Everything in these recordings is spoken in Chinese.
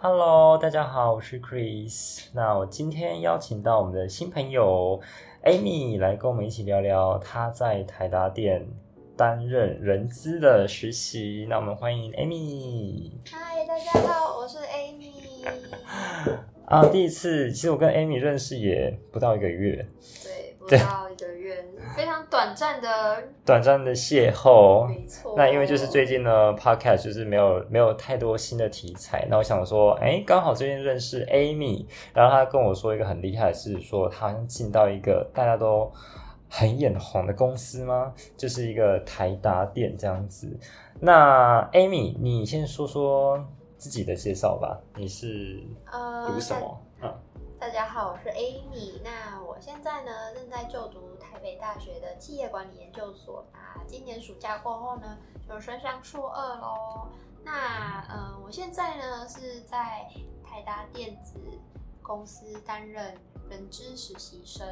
Hello，大家好，我是 Chris。那我今天邀请到我们的新朋友 Amy 来跟我们一起聊聊她在台达店担任人资的实习。那我们欢迎 Amy。嗨，大家好，我是 Amy。啊，第一次，其实我跟 Amy 认识也不到一个月，对，不到非常短暂的短暂的邂逅。没错。那因为就是最近呢，Podcast 就是没有没有太多新的题材。那我想说，哎，刚好最近认识 Amy，然后她跟我说一个很厉害的事，说她好像进到一个大家都很眼红的公司吗？就是一个台达店这样子。那 Amy，你先说说自己的介绍吧。你是呃读什么？嗯，大家好，我是 Amy。那我现在呢正在就读台北大学的企业管理研究所。那今年暑假过后呢，就升上硕二喽。那呃，我现在呢是在台达电子公司担任人资实习生。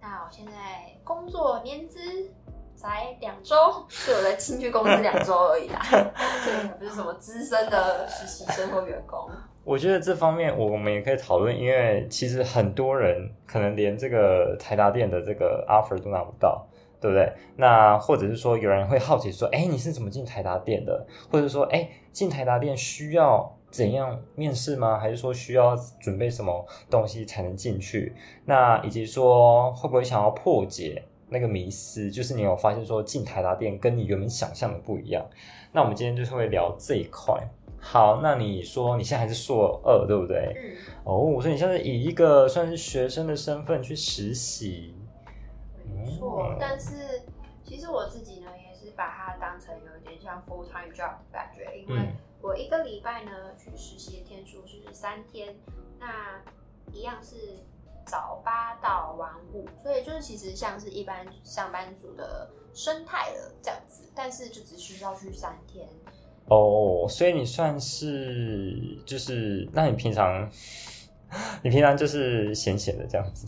那我现在工作年资才两周，是我才进去公司两周而已啦，所以不是什么资深的实习生或员工。我觉得这方面我们也可以讨论，因为其实很多人可能连这个台达店的这个 offer 都拿不到，对不对？那或者是说有人会好奇说，哎，你是怎么进台达店的？或者说，哎，进台达店需要怎样面试吗？还是说需要准备什么东西才能进去？那以及说会不会想要破解那个迷思，就是你有发现说进台达店跟你原本想象的不一样？那我们今天就是会聊这一块。好，那你说你现在还是硕二，对不对？嗯，哦，所以你现在以一个算是学生的身份去实习，没错。但是其实我自己呢，也是把它当成有一点像 full time job 的感觉，因为我一个礼拜呢去实习的天数是三天，那一样是早八到晚五，所以就是其实像是一般上班族的生态了这样子，但是就只需要去三天。哦，所以你算是就是，那你平常你平常就是闲闲的这样子，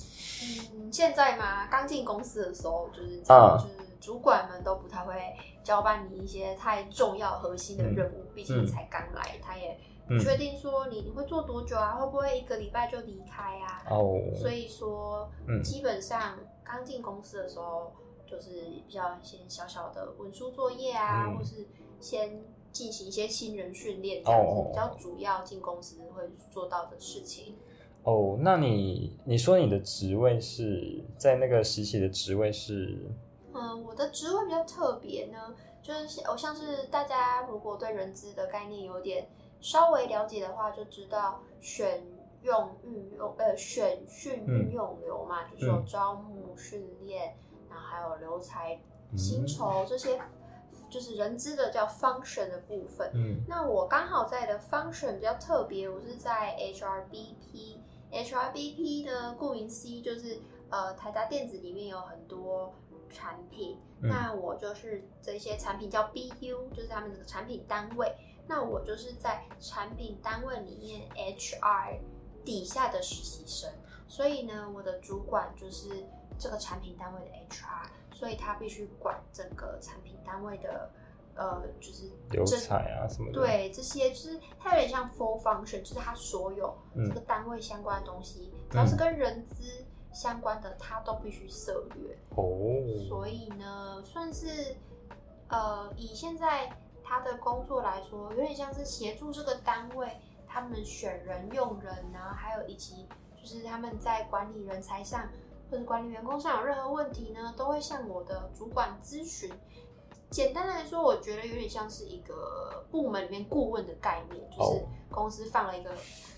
嗯，现在嘛，刚进公司的时候，就是啊。就是主管们都不太会交办你一些太重要核心的任务，毕竟你才刚来，他也不确定说你你会做多久啊，会不会一个礼拜就离开啊？哦，所以说，嗯。基本上刚进公司的时候，就是比较一些小小的文书作业啊，嗯。或是先进行一些新人训练，这样子、比较主要进公司会做到的事情。哦，那你你说你的职位是在那个实习的职位是，嗯，我的职位比较特别呢，就是我像是大家如果对人资的概念有点稍微了解的话，就知道选用运用呃选训嗯。运用流嘛，就是有招募训练，然后还有留才、薪酬这些，就是人资的叫 function 的部分。嗯那我刚好在的 function 比较特别，我是在 HRBP。HRBP 呢，顾名思义就是呃台达电子里面有很多产品，嗯那我就是这些产品叫 BU，就是他们的产品单位。那我就是在产品单位里面 HR 底下的实习生，所以呢，我的主管就是这个产品单位的 HR，所以他必须管整个产品单位的呃，就是留这彩啊什么的，，对，这些就是它有点像 full function，就是它所有嗯。这个单位相关的东西，只要是跟人资相关的，他都必须涉略。哦，所以呢，算是呃，以现在他的工作来说，有点像是协助这个单位他们选人用人啊，还有以及就是他们在管理人才上或者管理员工上有任何问题呢，都会向我的主管咨询。简单来说，我觉得有点像是一个部门里面顾问的概念，就是哦公司放了一个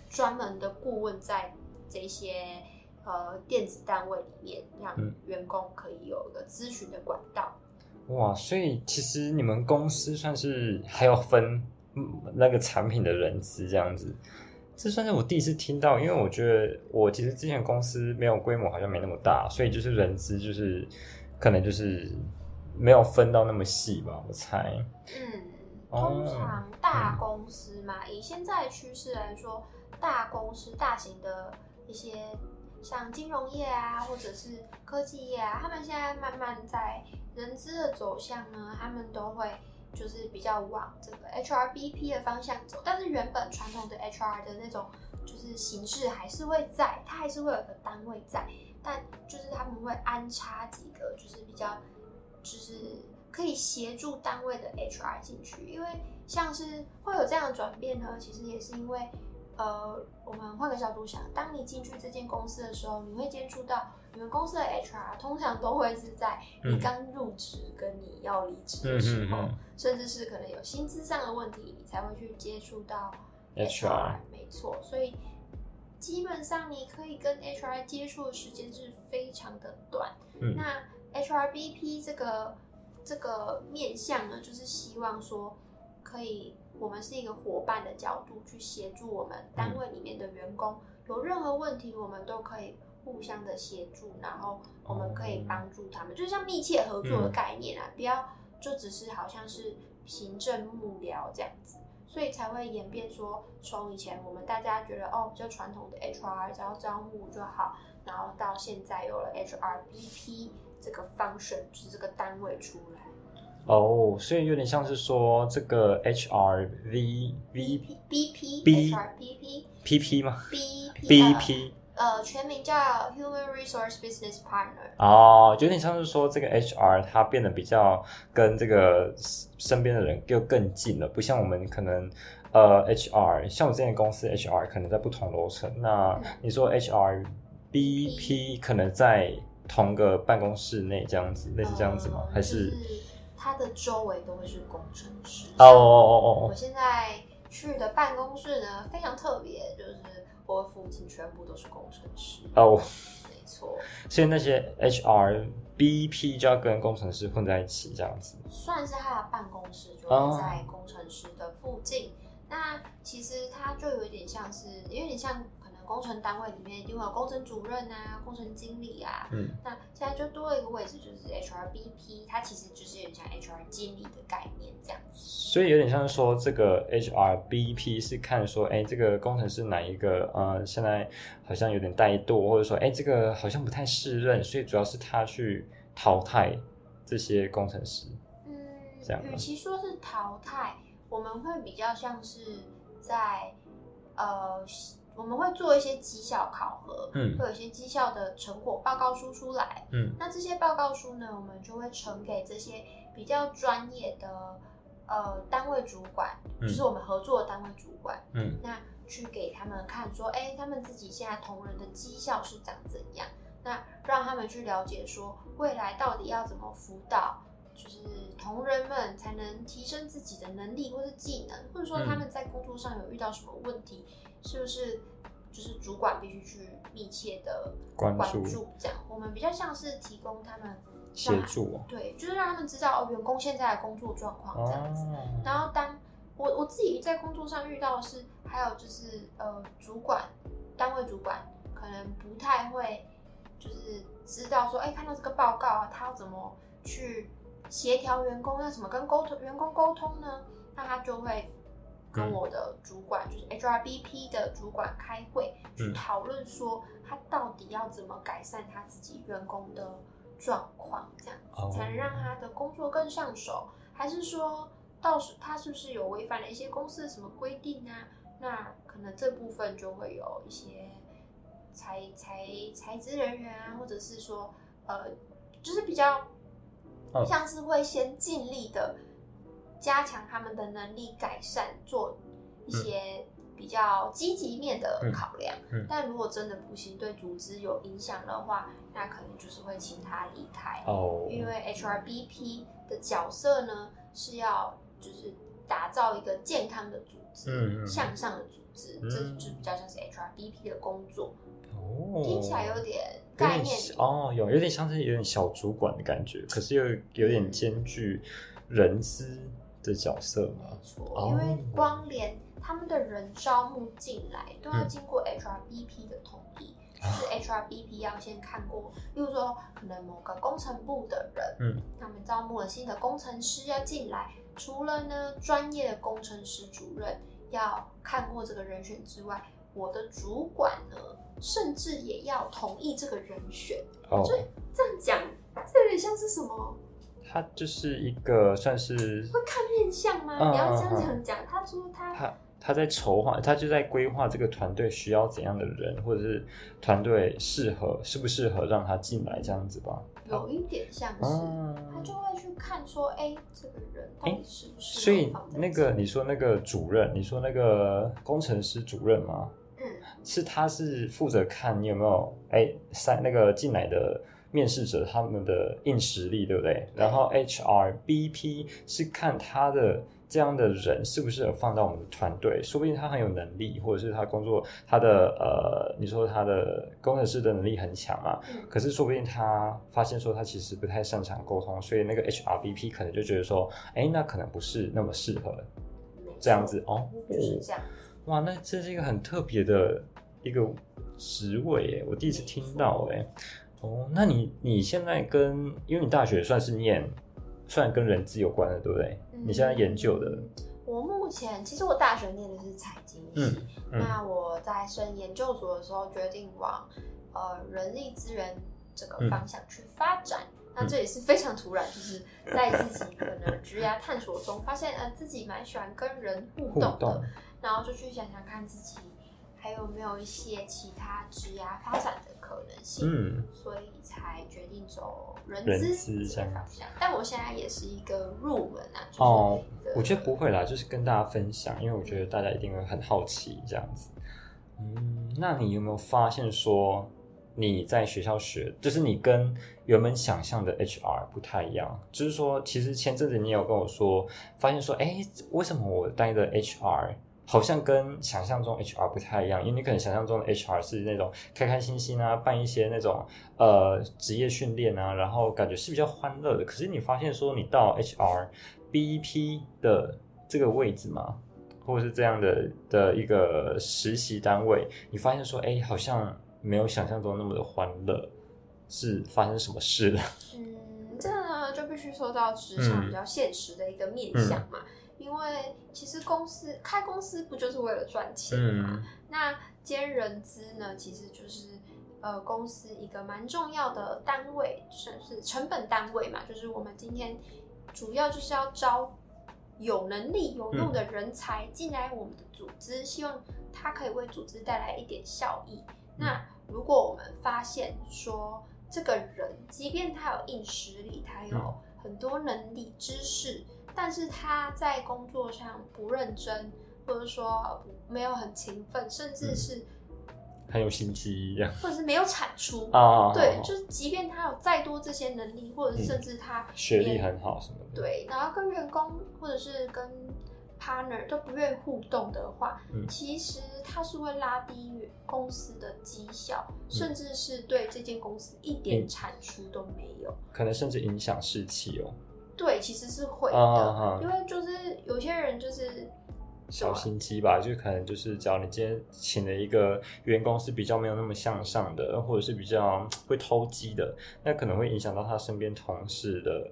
专门的顾问在这些呃电子单位里面，让嗯员工可以有一个咨询的管道。哇，所以其实你们公司算是还有分嗯那个产品的人资这样子，这算是我第一次听到，因为我觉得我其实之前公司没有规模，好像没那么大，所以就是人资就是可能就是没有分到那么细吧，我猜。嗯，哦通常大公司嘛，以现在的趋势来说，大公司、大型的一些像金融业啊，或者是科技业啊，他们现在慢慢在人资的走向呢，他们都会就是比较往这个 HRBP 的方向走，但是原本传统的 HR 的那种就是形式还是会在，它还是会有个单位在，但就是他们会安插几个就是比较就是可以协助单位的 HR 进去，因为像是会有这样的转变呢，其实也是因为。呃，我们换个角度想，当你进去这间公司的时候，你会接触到你们公司的 HR，通常都会是在你刚入职跟你要离职的时候，甚至是可能有薪资上的问题，你才会去接触到 HR。没错，所以基本上你可以跟 HR 接触的时间是非常的短。那 HRBP 这个这个面向呢，就是希望说可以。我们是一个伙伴的角度去协助我们单位里面的员工，有任何问题我们都可以互相的协助，然后我们可以帮助他们，就像密切合作的概念啊，不要就只是好像是行政幕僚这样子，所以才会演变说，从以前我们大家觉得哦比较传统的 HR 只要招募就好，然后到现在有了 HRBP 这个 function 就是这个单位出来。哦，所以有点像是说这个 H R V V B P B H R P P P P 吗？B B P 呃，全名叫 Human Resource Business Partner。哦，有点像是说这个 H R 它变得比较跟这个身边的人又更近了，不像我们可能呃 H R，像我之前公司 H R 可能在不同楼层，那你说 H R B P 可能在同个办公室内这样子，类似这样子吗？还是？它的周围都会是工程师哦哦哦哦！我现在去的办公室呢非常特别，就是我附近全部都是工程师哦，没错。所以那些 HR、BP 就要跟工程师混在一起，这样子。算是他的办公室就是在工程师的附近。那其实他就有点像是，有点像。工程单位里面一定会有工程主任啊、工程经理啊，嗯，那现在就多了一个位置，就是 HRBP，它其实就是有点像 HR 经理的概念这样子。所以有点像说，这个 HRBP 是看说，哎，这个工程师哪一个呃，现在好像有点怠惰，或者说，哎，这个好像不太适任，所以主要是他去淘汰这些工程师。嗯，这样。与其说是淘汰，我们会比较像是在呃。我们会做一些绩效考核，嗯，会有一些绩效的成果报告书出来，嗯，那这些报告书呢，我们就会呈给这些比较专业的呃单位主管，就是我们合作的单位主管，嗯，那去给他们看，说，哎，他们自己现在同仁的绩效是长怎样，那让他们去了解说，未来到底要怎么辅导，就是同仁们才能提升自己的能力或是技能，或者说他们在工作上有遇到什么问题。是不是就是主管必须去密切的关注？这样，我们比较像是提供他们协助，对，就是让他们知道哦员工现在的工作状况这样子。然后，当我我自己在工作上遇到的是，还有就是呃，主管单位主管可能不太会，就是知道说，哎，看到这个报告啊，他要怎么去协调员工，要怎么跟沟通员工沟通呢？那他就会。跟我的主管，就是 HRBP 的主管开会，去讨论说他到底要怎么改善他自己员工的状况，这样子才能让他的工作更上手，还是说到时他是不是有违反了一些公司的什么规定啊？那可能这部分就会有一些财财财资人员啊，或者是说呃，就是比较像是会先尽力的。加强他们的能力，改善做一些比较积极面的考量。但如果真的不行，对组织有影响的话，那可能就是会请他离开。哦，因为 HRBP 的角色呢，是要就是打造一个健康的组织，向上的组织，这就比较像是 HRBP 的工作。哦，听起来有点概念哦，有有点像是有点小主管的感觉，可是又有点兼具人资。的角色没错，因为光连他们的人招募进来都要经过 HRBP 的同意，就是 HRBP 要先看过，例如说可能某个工程部的人，嗯，他们招募了新的工程师要进来，除了呢专业的工程师主任要看过这个人选之外，我的主管呢，甚至也要同意这个人选。哦，所以这样讲，这有点像是什么？他就是一个算是会看面相吗？嗯你要这样嗯讲讲。他说他他他在筹划，他就在规划这个团队需要怎样的人，或者是团队适合适不适合让他进来这样子吧。有一点像是，嗯他就会去看说，哎，这个人到底适不适合所以那个你说那个主任，你说那个工程师主任吗？嗯，是他是负责看你有没有哎三那个进来的面试者他们的硬实力，对不对？然后 HR BP 是看他的这样的人是不适合放到我们的团队，说不定他很有能力，或者是他工作他的呃，你说他的工程师的能力很强嘛，嗯可是说不定他发现说他其实不太擅长沟通，所以那个 HRBP 可能就觉得说，哎，那可能不是那么适合这样子哦。就是这样。哇，那这是一个很特别的一个职位耶，我第一次听到哎。哦，那你你现在跟，因为你大学算是念，算跟人资有关的，对不对？你现在研究的，嗯我目前其实我大学念的是财经系，那我在升研究所的时候决定往呃人力资源这个方向去发展。嗯那这也是非常突然，就是在自己可能职涯探索中发现，呃，自己蛮喜欢跟人互互动的，动，然后就去想想看自己还有没有一些其他职涯发展的可能性。嗯，所以才决定走人人资资这个方向。但我现在也是一个入门啊，就是哦我觉得不会啦，就是跟大家分享，因为我觉得大家一定会很好奇这样子。嗯，那你有没有发现说你在学校学，就是你跟原本想象的 HR 不太一样？就是说，其实前阵子你有跟我说，发现说，哎，为什么我待的 HR 好像跟想象中 HR 不太一样？因为你可能想象中的 HR 是那种开开心心啊，办一些那种呃职业训练啊，然后感觉是比较欢乐的。可是你发现说，你到 HR BEP 的这个位置嘛，或者是这样的的一个实习单位，你发现说，哎，好像没有想象中那么的欢乐，是发生什么事了？嗯，这个呢就必须说到职场嗯比较现实的一个面向嘛。因为其实公司开公司不就是为了赚钱嘛？嗯那兼人资呢，其实就是呃公司一个蛮重要的单位，算是成本单位嘛。就是我们今天主要就是要招有能力、有用的人才进来我们的组织，希望他可以为组织带来一点效益。那如果我们发现说这个人，即便他有硬实力，他有嗯很多能力、知识，但是他在工作上不认真，或者说没有很勤奋，甚嗯至是、很有心机一样或者是没有产出。啊？对，就是即便他有再多这些能力，或者是甚至他学历很好什么的。，对，然后跟员工或者是跟 partner 都不愿意互动的话，嗯其实他是会拉低公司的绩效，嗯甚至是对这间公司一点产出都没有。可能甚至影响士气哦。对，其实是会的，啊啊啊因为就是有些人就是小心机吧，就可能就是，只要你今天请了一个员工是比较没有那么向上的，或者是比较会偷鸡的，那可能会影响到他身边同事的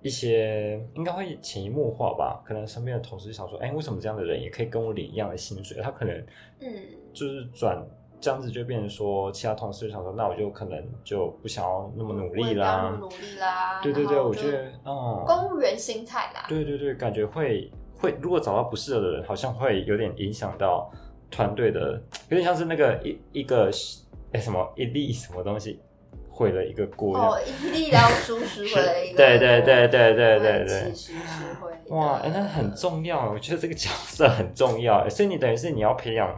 一些，应该会潜移默化吧。可能身边的同事想说，哎，为什么这样的人也可以跟我领一样的薪水？他可能嗯，就是转这样子，就变成说，其他同事就想说，那我就可能就不想要那么努力啦。努力啦。对对对，我觉得，嗯，公务员心态啦。对对对，感觉会会，如果找到不适合的人，好像会有点影响到团队的，有点像是那个一一个哎什么一粒什么东西毁了一个锅。哦，一粒老鼠屎回了一个，对对对对对对对其实是会的哇，哎，那很重要，我觉得这个角色很重要，哎所以你等于是你要培养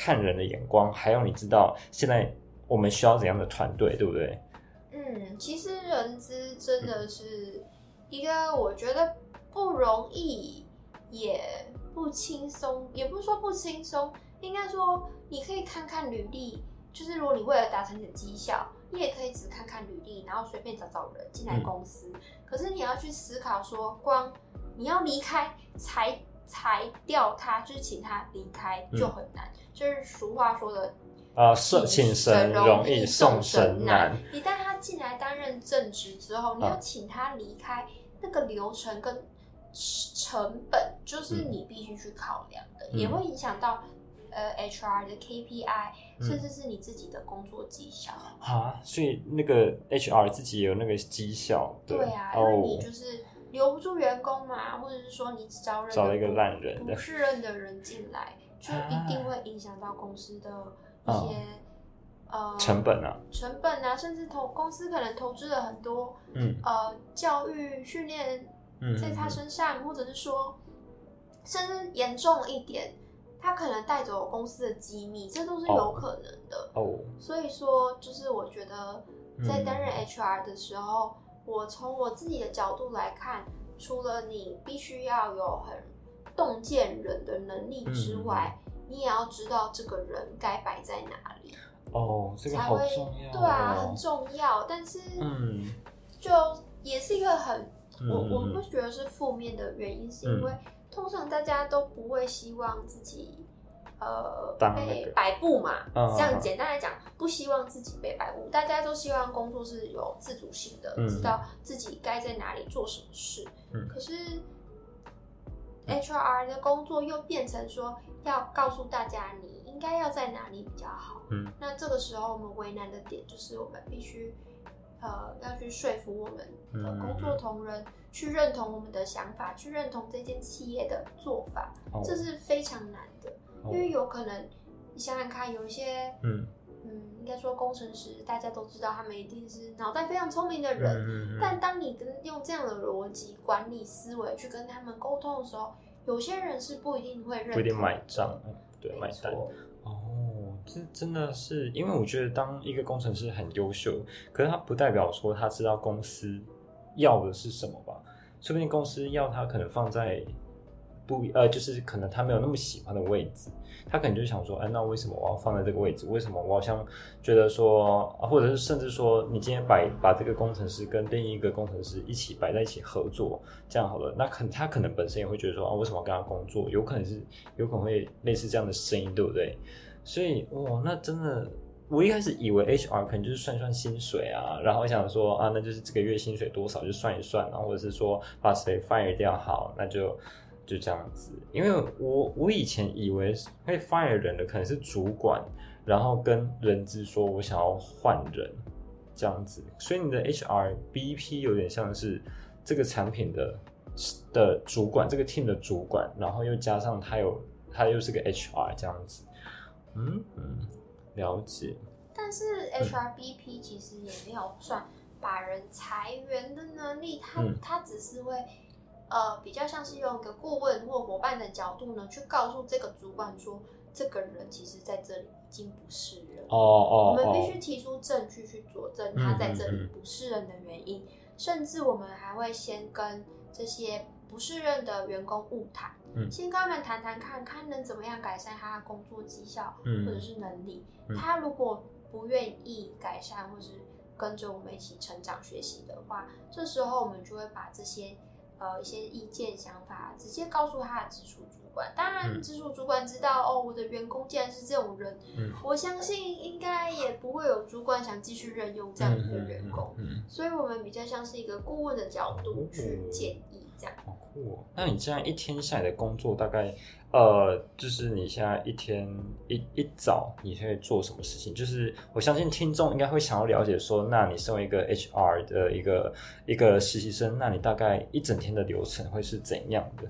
看人的眼光，还有你知道现在我们需要怎样的团队，对不对？嗯，其实人资真的是一个我觉得不容易，也不轻松，也不是说不轻松，应该说你可以看看履历，就是如果你为了达成你的绩效，你也可以只看看履历，然后随便找找人进来嗯公司。可是你要去思考说，光你要离开裁裁掉他，就是请他离开就很难，就是俗话说的啊，送请神容易送神难。。一旦他进来担任正职之后，你啊要请他离开，那个流程跟成本就是你必须去考量的，嗯也会影响到呃 HR 的 KPI，、嗯甚至是你自己的工作绩效。啊，所以那个 HR 自己有那个绩效，对啊，因为你哦，就是留不住员工嘛，或者是说你只招人找了一个不烂人不适任的人进来，就一定会影响到公司的一些、呃成本啊，成本啊，甚至投公司可能投资了很多嗯。呃教育训练嗯，在他身上，或者是说，甚至严重一点，他可能带走公司的机密，这都是有可能的。哦，所以说，就是我觉得在担任嗯 HR 的时候，我从我自己的角度来看，除了你必须要有很洞见人的能力之外，嗯。你也要知道这个人该摆在哪里，哦，这个好才会重要、哦，对啊，很重要。但是，嗯，就也是一个很嗯我我嗯。不觉得是负面的原因，是因为通常大家都不会希望自己呃被摆布嘛。嗯这样简单来讲，不希望自己被摆布，大家都希望工作是有自主性的，嗯知道自己该在哪里做什么事。嗯可是 HR 的工作又变成说要告诉大家你应该要在哪里比较好。嗯，那这个时候我们为难的点就是我们必须呃要去说服我们的嗯工作同仁去认同我们的想法，去认同这间企业的做法，哦这是非常难的，哦因为有可能你想想看，有一些嗯。嗯，应该说工程师，大家都知道他们一定是脑袋非常聪明的人，嗯嗯但当你跟用这样的逻辑管理思维去跟他们沟通的时候，有些人是不一定会认同，不一定买账，嗯对，买单。哦，这真的是，因为我觉得当一个工程师很优秀，可是他不代表说他知道公司要的是什么吧？说不定公司要他可能放在不呃，就是可能他没有那么喜欢的位置，他可能就想说，哎、那为什么我要放在这个位置？为什么我好像觉得说，啊或者是甚至说，你今天摆把这个工程师跟另一个工程师一起摆在一起合作，这样好了，那可能他可能本身也会觉得说，啊，为什么要跟他工作？有可能是有可能会类似这样的声音，对不对？所以哇，那真的，我一开始以为 HR 可能就是算算薪水啊，然后想说啊，那就是这个月薪水多少就算一算，然后或者是说把谁 fire 掉好，那就就这样子。因为我我以前以为会 fire 人的可能是主管，然后跟人资说我想要换人这样子，所以你的 HR BP 有点像是这个产品的的主管，这个 team 的主管，然后又加上他有他又是个 HR 这样子。嗯嗯，了解。但是 HRBP 其实也没有算把人裁员的能力，他嗯他只是会呃比较像是用一个顾问或伙伴的角度呢，去告诉这个主管说，这个人其实在这里已经不是人。哦哦我们必哦须，提出证据去佐证他在这里不是人的原因，甚至我们还会先跟这些不是人的员工晤谈，嗯先跟他们谈谈看看能怎么样改善他的工作绩效、嗯或者是能力。嗯他如果不愿意改善或是跟着我们一起成长学习的话，这时候我们就会把这些呃一些意见想法直接告诉他的直属主管。当然，嗯直属主管知道哦，我的员工既然是这种人，嗯我相信应该也不会有主管想继续任用这样子的员工。所以，我们比较像是一个顾问的角度去建议好酷哦。那你这样一天下来的工作大概，呃，就是你现在一天一一早你会做什么事情？就是我相信听众应该会想要了解说，那你身为一个 HR 的一个一个实习生，那你大概一整天的流程会是怎样的？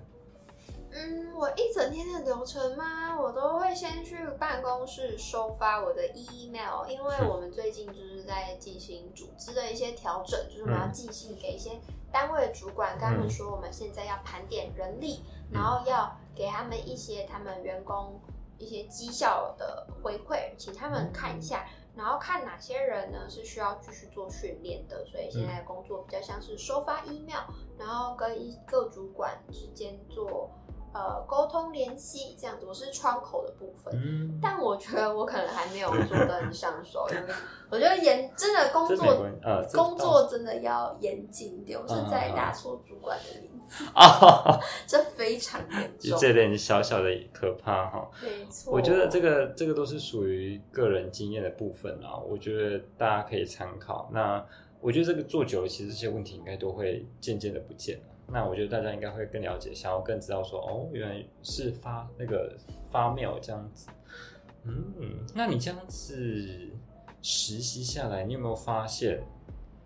嗯，我一整天的流程吗，我都会先去办公室收发我的 email，因为我们最近就是在进行组织的一些调整，就是我们要寄信给一些单位的主管，跟他们说我们现在要盘点人力，然后要给他们一些他们员工一些绩效的回馈，请他们看一下。然后看哪些人呢是需要继续做训练的，所以现在工作比较像是收发 email，然后跟一个主管之间做呃沟通联系这样子，我是窗口的部分。嗯，但我觉得我可能还没有做的很上手，因为我觉得严真的工作呃工作真的要严谨一点，我是在打错主管的名字，啊，这非常严重。这点小小的可怕哈。没错，我觉得这个这个都是属于个人经验的部分啊，我觉得大家可以参考。那我觉得这个做久了，其实这些问题应该都会渐渐的不见了。那我觉得大家应该会更了解，想要更知道说，哦，原来是发那个发 mail 这样子。嗯，那你这样子实习下来，你有没有发现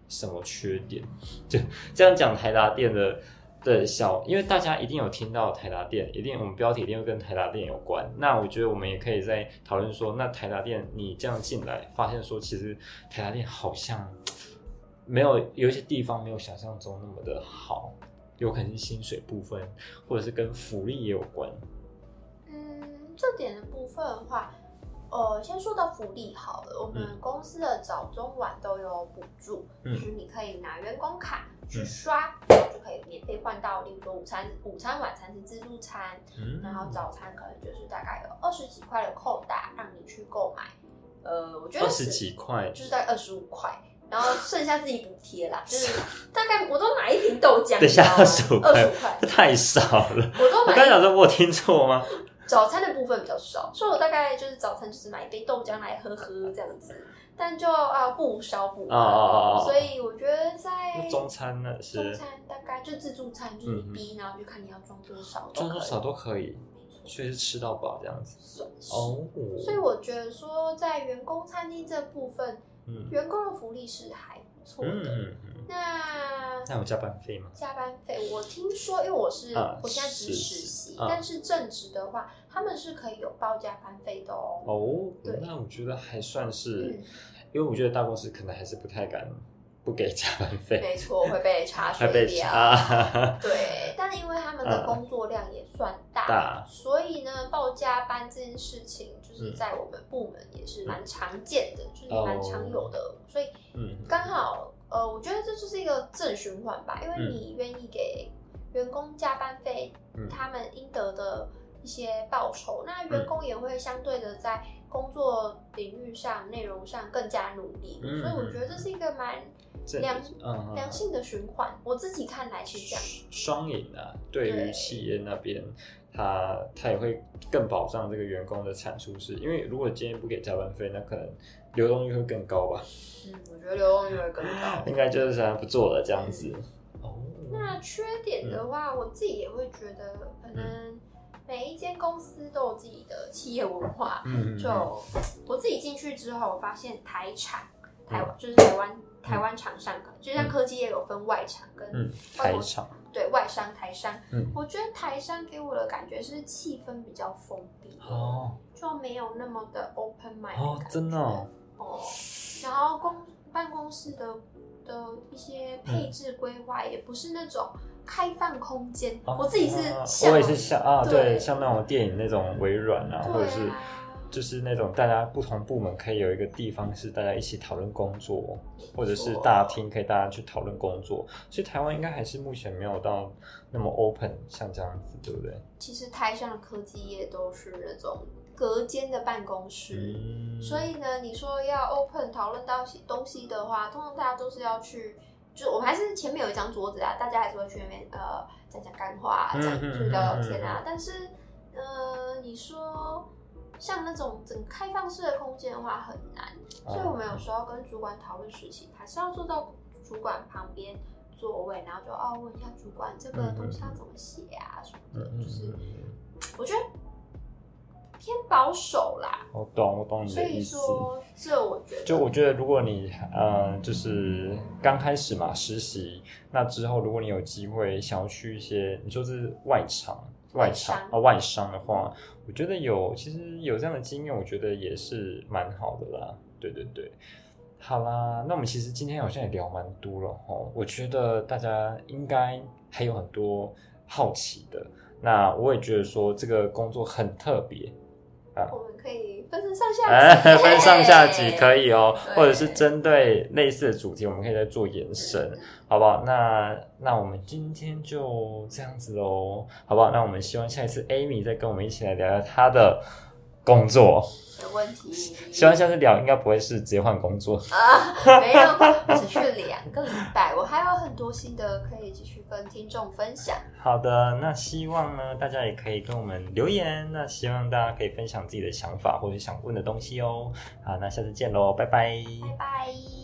什么缺点？就这样讲台达店的的小，因为大家一定有听到台达店，一定我们标题一定会跟台达店有关。那我觉得我们也可以在讨论说，那台达店你这样进来，发现说其实台达店好像没有有一些地方没有想象中那么的好，有可能是薪水部分，或者是跟福利也有关。嗯，这点的部分的话，呃，先说到福利好了，我们嗯公司的早中晚都有补助，嗯就是你可以拿员工卡去刷，然后就可以免费换到，例如说午餐、午餐、晚餐是自助餐，嗯，然后早餐可能就是大概有二十几块的扣打，让你去购买。呃，我觉得二十几块，就是大概二十五块，然后剩下自己补贴啦，就是大概我都买一瓶豆浆，等一下你知道吗25 25块块。这，太少了。我都买我刚才想说，我有听错吗？早餐的部分比较少，所以我大概就是早餐就是买一杯豆浆来喝喝这样子，但就啊不少补哦哦哦哦。所以我觉得在中餐呢是？中餐大概就自助餐就是嗯嗯。逼，然后就看你要装多少，装多少都可以，所以是吃到饱这样子。哦，所以我觉得说，在员工餐厅这部分，嗯员工的福利是还不错的。嗯嗯嗯，那那有加班费吗？加班费，我听说，因为我是、啊我现在只是实实习但是正职的话，他们是可以有报加班费的哦。哦，对那我觉得还算是，嗯因为我觉得大公司可能还是不太敢不给加班费，没错，会被查水 查掉。。对，但因为他们的嗯工作量也算大，大。所以呢，报加班这件事情，就是嗯。在我们部门也是蛮常见的，就是蛮常有的。所以嗯刚好，呃，我觉得这就是一个正循环吧，因为嗯。你愿意给员工加班费，嗯。他们应得的一些报酬，那员工也会相对的在工作领域上、内容上更加努力，嗯所以我觉得这是一个蛮良嗯良性的循环。我自己看来是这样。双赢啊，对于企业那边，他他也会更保障这个员工的产出是，因为如果今天不给加班费，那可能流动率会更高吧，嗯，我觉得流动率会更高。应该就是想不做了这样子。哦，那缺点的话，我自己也会觉得，可能每一间公司都有自己的企业文化。嗯，就我自己进去之后，我发现台厂、台嗯。湾就是台湾台湾厂商，就像科技也有分外厂跟嗯。外国台场，对外商、台商。嗯。我觉得台商给我的感觉是气氛比较封闭，哦。就没有那么的 open mind 哦真的哦。哦。然后公办公室的的一些配置规划也不是那种开放空间，哦我自己是我也是像啊，对，对像那种电影那种微软啊，或者是就是那种大家不同部门可以有一个地方是大家一起讨论工作，或者是大厅可以大家去讨论工作。所以台湾应该还是目前没有到那么 open，像这样子，对不对？其实台上的科技业都是那种隔间的办公室。嗯，所以呢，你说要 open 讨论到些东西的话，通常大家都是要去，就我们还是前面有一张桌子啊，大家还是会去那边呃讲讲干话、啊，嗯讲嗯去聊聊天。啊但是呃，你说像那种整开放式的空间的话很难，所以我们有时候跟主管讨论事情，还是要坐到主管旁边座位，然后就哦问一下主管这个东西要怎么写啊什么的，就是我觉得偏保守啦。我懂，我懂你的意思。说，这我觉得就我觉得，如果你呃，就是刚开始嘛实习，那之后如果你有机会想要去一些，你说是外厂、外外厂商啊外商的话，我觉得有其实有这样的经验，我觉得也是蛮好的啦。对对对，好啦，那我们其实今天好像也聊蛮多了哈，我觉得大家应该还有很多好奇的。那我也觉得说这个工作很特别，我们可以分成上下哎，集，分上下集可以哦，或者是针对类似的主题，我们可以再做延伸，好不好？那那我们今天就这样子喽，好不好？那我们希望下一次 Amy 再跟我们一起来聊聊她的工作，的问题。希望下次聊应该不会是直接换工作。啊，没有，只去两个礼拜，我还有很多心得可以继续跟听众分享。好的，那希望呢大家也可以跟我们留言，那希望大家可以分享自己的想法或者想问的东西哦。好，那下次见喽，拜拜拜拜。